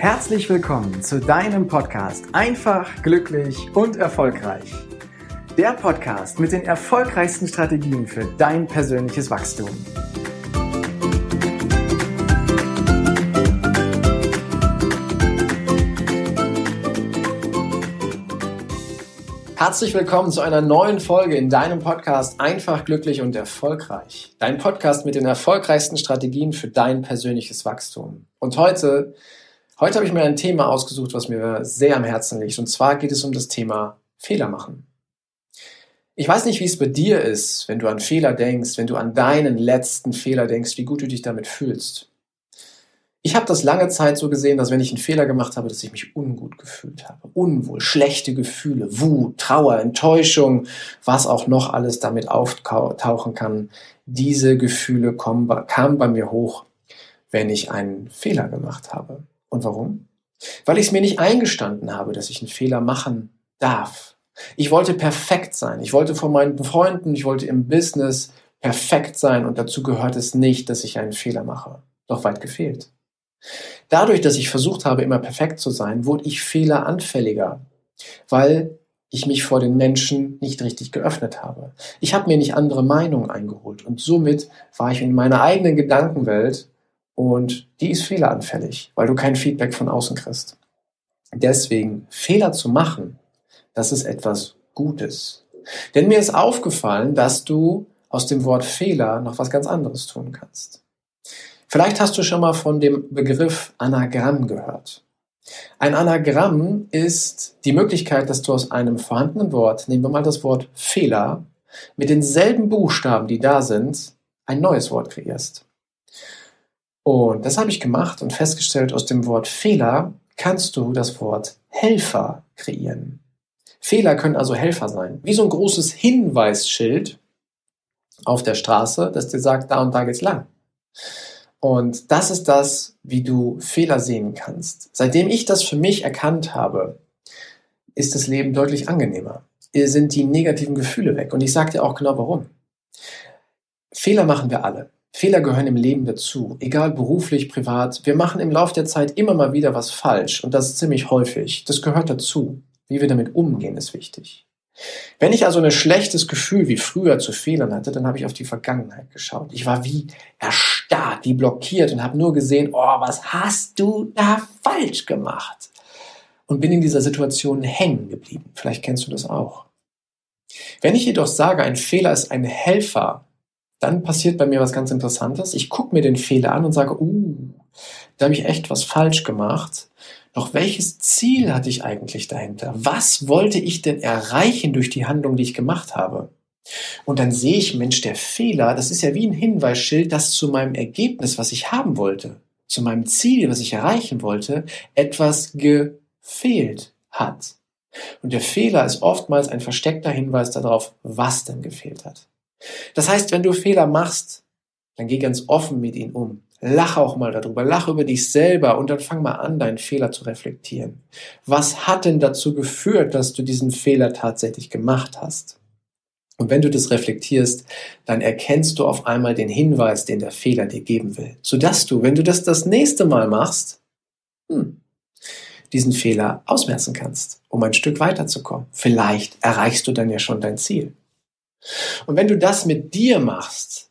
Herzlich willkommen zu deinem Podcast Einfach, glücklich und erfolgreich. Der Podcast mit den erfolgreichsten Strategien für dein persönliches Wachstum. Herzlich willkommen zu einer neuen Folge in deinem Podcast Einfach, glücklich und erfolgreich. Dein Podcast mit den erfolgreichsten Strategien für dein persönliches Wachstum. Und heute, heute habe ich mir ein Thema ausgesucht, was mir sehr am Herzen liegt. Und zwar geht es um das Thema Fehler machen. Ich weiß nicht, wie es bei dir ist, wenn du an Fehler denkst, wenn du an deinen letzten Fehler denkst, wie gut du dich damit fühlst. Ich habe das lange Zeit so gesehen, dass wenn ich einen Fehler gemacht habe, dass ich mich ungut gefühlt habe. Unwohl, schlechte Gefühle, Wut, Trauer, Enttäuschung, was auch noch alles damit auftauchen kann. Diese Gefühle kommen, kamen bei mir hoch, wenn ich einen Fehler gemacht habe. Und warum? Weil ich es mir nicht eingestanden habe, dass ich einen Fehler machen darf. Ich wollte perfekt sein. Ich wollte von meinen Freunden, ich wollte im Business perfekt sein und dazu gehört es nicht, dass ich einen Fehler mache. Doch weit gefehlt. Dadurch, dass ich versucht habe, immer perfekt zu sein, wurde ich fehleranfälliger, weil ich mich vor den Menschen nicht richtig geöffnet habe. Ich habe mir nicht andere Meinungen eingeholt und somit war ich in meiner eigenen Gedankenwelt und die ist fehleranfällig, weil du kein Feedback von außen kriegst. Deswegen Fehler zu machen, das ist etwas Gutes. Denn mir ist aufgefallen, dass du aus dem Wort Fehler noch was ganz anderes tun kannst. Vielleicht hast du schon mal von dem Begriff Anagramm gehört. Ein Anagramm ist die Möglichkeit, dass du aus einem vorhandenen Wort, nehmen wir mal das Wort Fehler, mit denselben Buchstaben, die da sind, ein neues Wort kreierst. Und das habe ich gemacht und festgestellt, aus dem Wort Fehler kannst du das Wort Helfer kreieren. Fehler können also Helfer sein. Wie so ein großes Hinweisschild auf der Straße, das dir sagt, da und da geht's lang. Und das ist das, wie du Fehler sehen kannst. Seitdem ich das für mich erkannt habe, ist das Leben deutlich angenehmer. Sind die negativen Gefühle weg. Und ich sage dir auch genau warum. Fehler machen wir alle. Fehler gehören im Leben dazu, egal beruflich, privat. Wir machen im Laufe der Zeit immer mal wieder was falsch und das ziemlich häufig. Das gehört dazu. Wie wir damit umgehen, ist wichtig. Wenn ich also ein schlechtes Gefühl wie früher zu Fehlern hatte, dann habe ich auf die Vergangenheit geschaut. Ich war wie erstarrt, wie blockiert und habe nur gesehen, oh, was hast du da falsch gemacht? Und bin in dieser Situation hängen geblieben. Vielleicht kennst du das auch. Wenn ich jedoch sage, ein Fehler ist ein Helfer, dann passiert bei mir was ganz Interessantes. Ich gucke mir den Fehler an und sage, uh, da habe ich echt was falsch gemacht. Doch welches Ziel hatte ich eigentlich dahinter? Was wollte ich denn erreichen durch die Handlung, die ich gemacht habe? Und dann sehe ich, Mensch, der Fehler, das ist ja wie ein Hinweisschild, das zu meinem Ergebnis, was ich haben wollte, zu meinem Ziel, was ich erreichen wollte, etwas gefehlt hat. Und der Fehler ist oftmals ein versteckter Hinweis darauf, was denn gefehlt hat. Das heißt, wenn du Fehler machst, dann geh ganz offen mit ihnen um. Lach auch mal darüber, lach über dich selber und dann fang mal an, deinen Fehler zu reflektieren. Was hat denn dazu geführt, dass du diesen Fehler tatsächlich gemacht hast? Und wenn du das reflektierst, dann erkennst du auf einmal den Hinweis, den der Fehler dir geben will, sodass du, wenn du das das nächste Mal machst, hm, diesen Fehler ausmerzen kannst, um ein Stück weiterzukommen. Vielleicht erreichst du dann ja schon dein Ziel. Und wenn du das mit dir machst,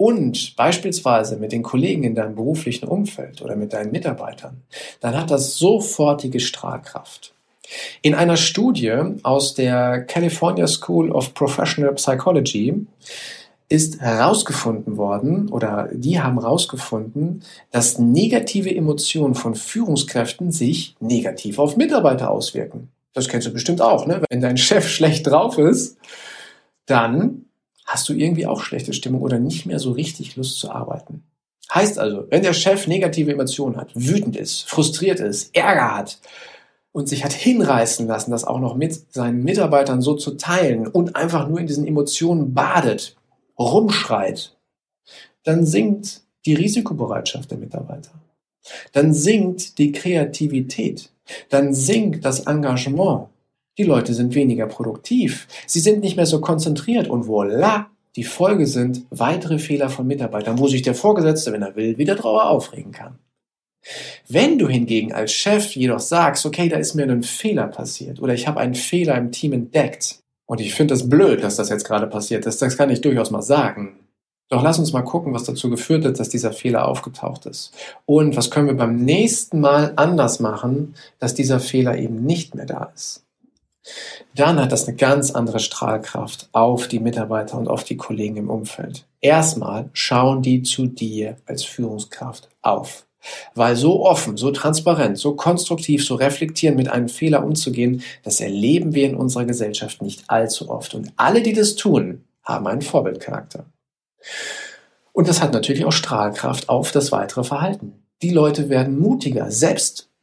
und beispielsweise mit den Kollegen in deinem beruflichen Umfeld oder mit deinen Mitarbeitern, dann hat das sofortige Strahlkraft. In einer Studie aus der California School of Professional Psychology ist herausgefunden worden oder die haben herausgefunden, dass negative Emotionen von Führungskräften sich negativ auf Mitarbeiter auswirken. Das kennst du bestimmt auch, ne? Wenn dein Chef schlecht drauf ist, dann hast du irgendwie auch schlechte Stimmung oder nicht mehr so richtig Lust zu arbeiten. Heißt also, wenn der Chef negative Emotionen hat, wütend ist, frustriert ist, Ärger hat und sich hat hinreißen lassen, das auch noch mit seinen Mitarbeitern so zu teilen und einfach nur in diesen Emotionen badet, rumschreit, dann sinkt die Risikobereitschaft der Mitarbeiter. Dann sinkt die Kreativität. Dann sinkt das Engagement. Die Leute sind weniger produktiv. Sie sind nicht mehr so konzentriert und voilà, die Folge sind weitere Fehler von Mitarbeitern, wo sich der Vorgesetzte, wenn er will, wieder drüber aufregen kann. Wenn du hingegen als Chef jedoch sagst, okay, da ist mir ein Fehler passiert oder ich habe einen Fehler im Team entdeckt und ich finde das blöd, dass das jetzt gerade passiert ist, das kann ich durchaus mal sagen. Doch lass uns mal gucken, was dazu geführt hat, dass dieser Fehler aufgetaucht ist. Und was können wir beim nächsten Mal anders machen, dass dieser Fehler eben nicht mehr da ist. Dann hat das eine ganz andere Strahlkraft auf die Mitarbeiter und auf die Kollegen im Umfeld. Erstmal schauen die zu dir als Führungskraft auf. Weil so offen, so transparent, so konstruktiv, so reflektierend mit einem Fehler umzugehen, das erleben wir in unserer Gesellschaft nicht allzu oft. Und alle, die das tun, haben einen Vorbildcharakter. Und das hat natürlich auch Strahlkraft auf das weitere Verhalten. Die Leute werden mutiger,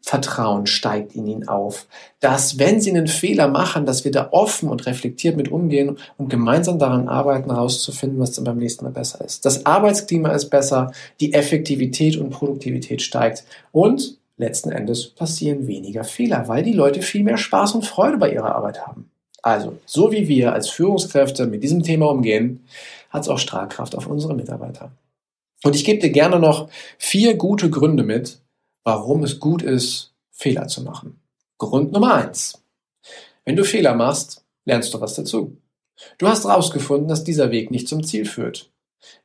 Selbstvertrauen steigt in ihnen auf, dass wenn sie einen Fehler machen, dass wir da offen und reflektiert mit umgehen und gemeinsam daran arbeiten, herauszufinden, was dann beim nächsten Mal besser ist. Das Arbeitsklima ist besser, die Effektivität und Produktivität steigt und letzten Endes passieren weniger Fehler, weil die Leute viel mehr Spaß und Freude bei ihrer Arbeit haben. Also, so wie wir als Führungskräfte mit diesem Thema umgehen, hat es auch Strahlkraft auf unsere Mitarbeiter. Und ich gebe dir gerne noch vier gute Gründe mit, warum es gut ist, Fehler zu machen. Grund Nummer eins. Wenn du Fehler machst, lernst du was dazu. Du hast herausgefunden, dass dieser Weg nicht zum Ziel führt.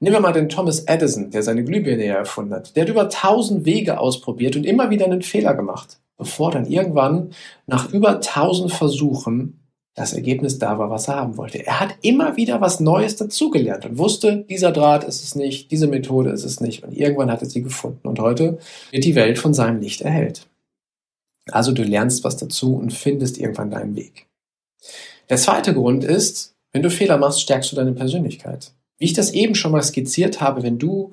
Nehmen wir mal den Thomas Edison, der seine Glühbirne erfunden hat. Der hat über tausend Wege ausprobiert und immer wieder einen Fehler gemacht, bevor dann irgendwann nach über tausend Versuchen das Ergebnis da war, was er haben wollte. Er hat immer wieder was Neues dazugelernt und wusste, dieser Draht ist es nicht, diese Methode ist es nicht. Und irgendwann hat er sie gefunden. Und heute wird die Welt von seinem Licht erhellt. Also du lernst was dazu und findest irgendwann deinen Weg. Der zweite Grund ist, wenn du Fehler machst, stärkst du deine Persönlichkeit. Wie ich das eben schon mal skizziert habe, wenn du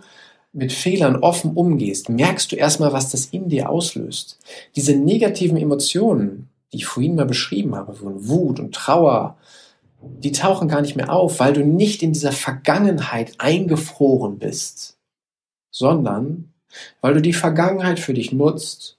mit Fehlern offen umgehst, merkst du erstmal, was das in dir auslöst. Diese negativen Emotionen, die ich vorhin mal beschrieben habe, von Wut und Trauer, die tauchen gar nicht mehr auf, weil du nicht in dieser Vergangenheit eingefroren bist, sondern weil du die Vergangenheit für dich nutzt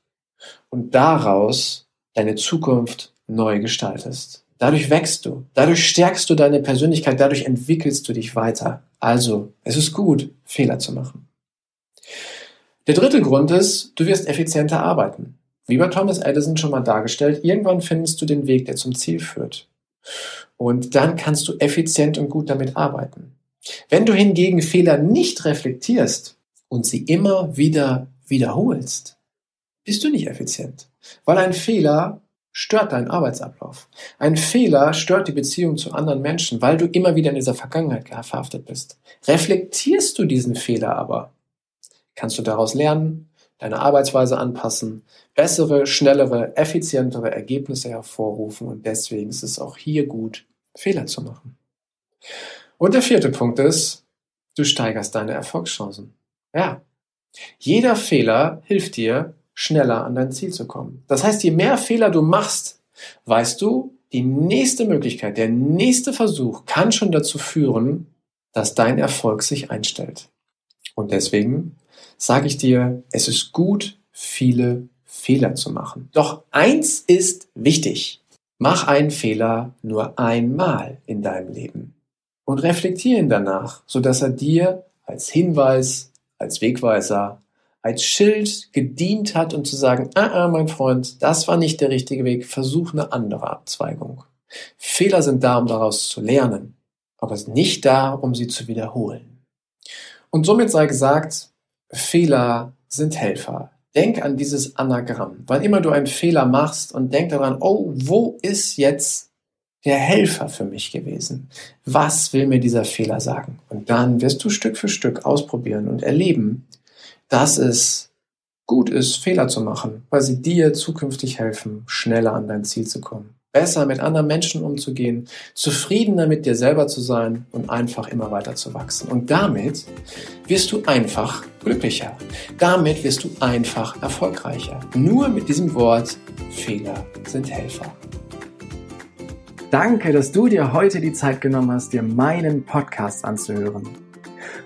und daraus deine Zukunft neu gestaltest. Dadurch wächst du, dadurch stärkst du deine Persönlichkeit, dadurch entwickelst du dich weiter. Also, es ist gut, Fehler zu machen. Der dritte Grund ist, du wirst effizienter arbeiten. Wie bei Thomas Edison schon mal dargestellt, irgendwann findest du den Weg, der zum Ziel führt. Und dann kannst du effizient und gut damit arbeiten. Wenn du hingegen Fehler nicht reflektierst und sie immer wieder wiederholst, bist du nicht effizient. Weil ein Fehler stört deinen Arbeitsablauf. Ein Fehler stört die Beziehung zu anderen Menschen, weil du immer wieder in dieser Vergangenheit verhaftet bist. Reflektierst du diesen Fehler aber, kannst du daraus lernen, deine Arbeitsweise anpassen, bessere, schnellere, effizientere Ergebnisse hervorrufen und deswegen ist es auch hier gut, Fehler zu machen. Und der vierte Punkt ist, du steigerst deine Erfolgschancen. Ja. Jeder Fehler hilft dir, schneller an dein Ziel zu kommen. Das heißt, je mehr Fehler du machst, weißt du, die nächste Möglichkeit, der nächste Versuch kann schon dazu führen, dass dein Erfolg sich einstellt. Und deswegen sage ich dir, es ist gut, viele Fehler zu machen. Doch eins ist wichtig. Mach einen Fehler nur einmal in deinem Leben und reflektiere ihn danach, sodass er dir als Hinweis, als Wegweiser, als Schild gedient hat und zu sagen, ah, ah, mein Freund, das war nicht der richtige Weg, versuch eine andere Abzweigung. Fehler sind da, um daraus zu lernen, aber nicht da, um sie zu wiederholen. Und somit sei gesagt, Fehler sind Helfer. Denk an dieses Anagramm. Wann immer du einen Fehler machst und denk daran, oh, wo ist jetzt der Helfer für mich gewesen? Was will mir dieser Fehler sagen? Und dann wirst du Stück für Stück ausprobieren und erleben, dass es gut ist, Fehler zu machen, weil sie dir zukünftig helfen, schneller an dein Ziel zu kommen besser mit anderen Menschen umzugehen, zufriedener mit dir selber zu sein und einfach immer weiter zu wachsen. Und damit wirst du einfach glücklicher. Damit wirst du einfach erfolgreicher. Nur mit diesem Wort, Fehler sind Helfer. Danke, dass du dir heute die Zeit genommen hast, dir meinen Podcast anzuhören.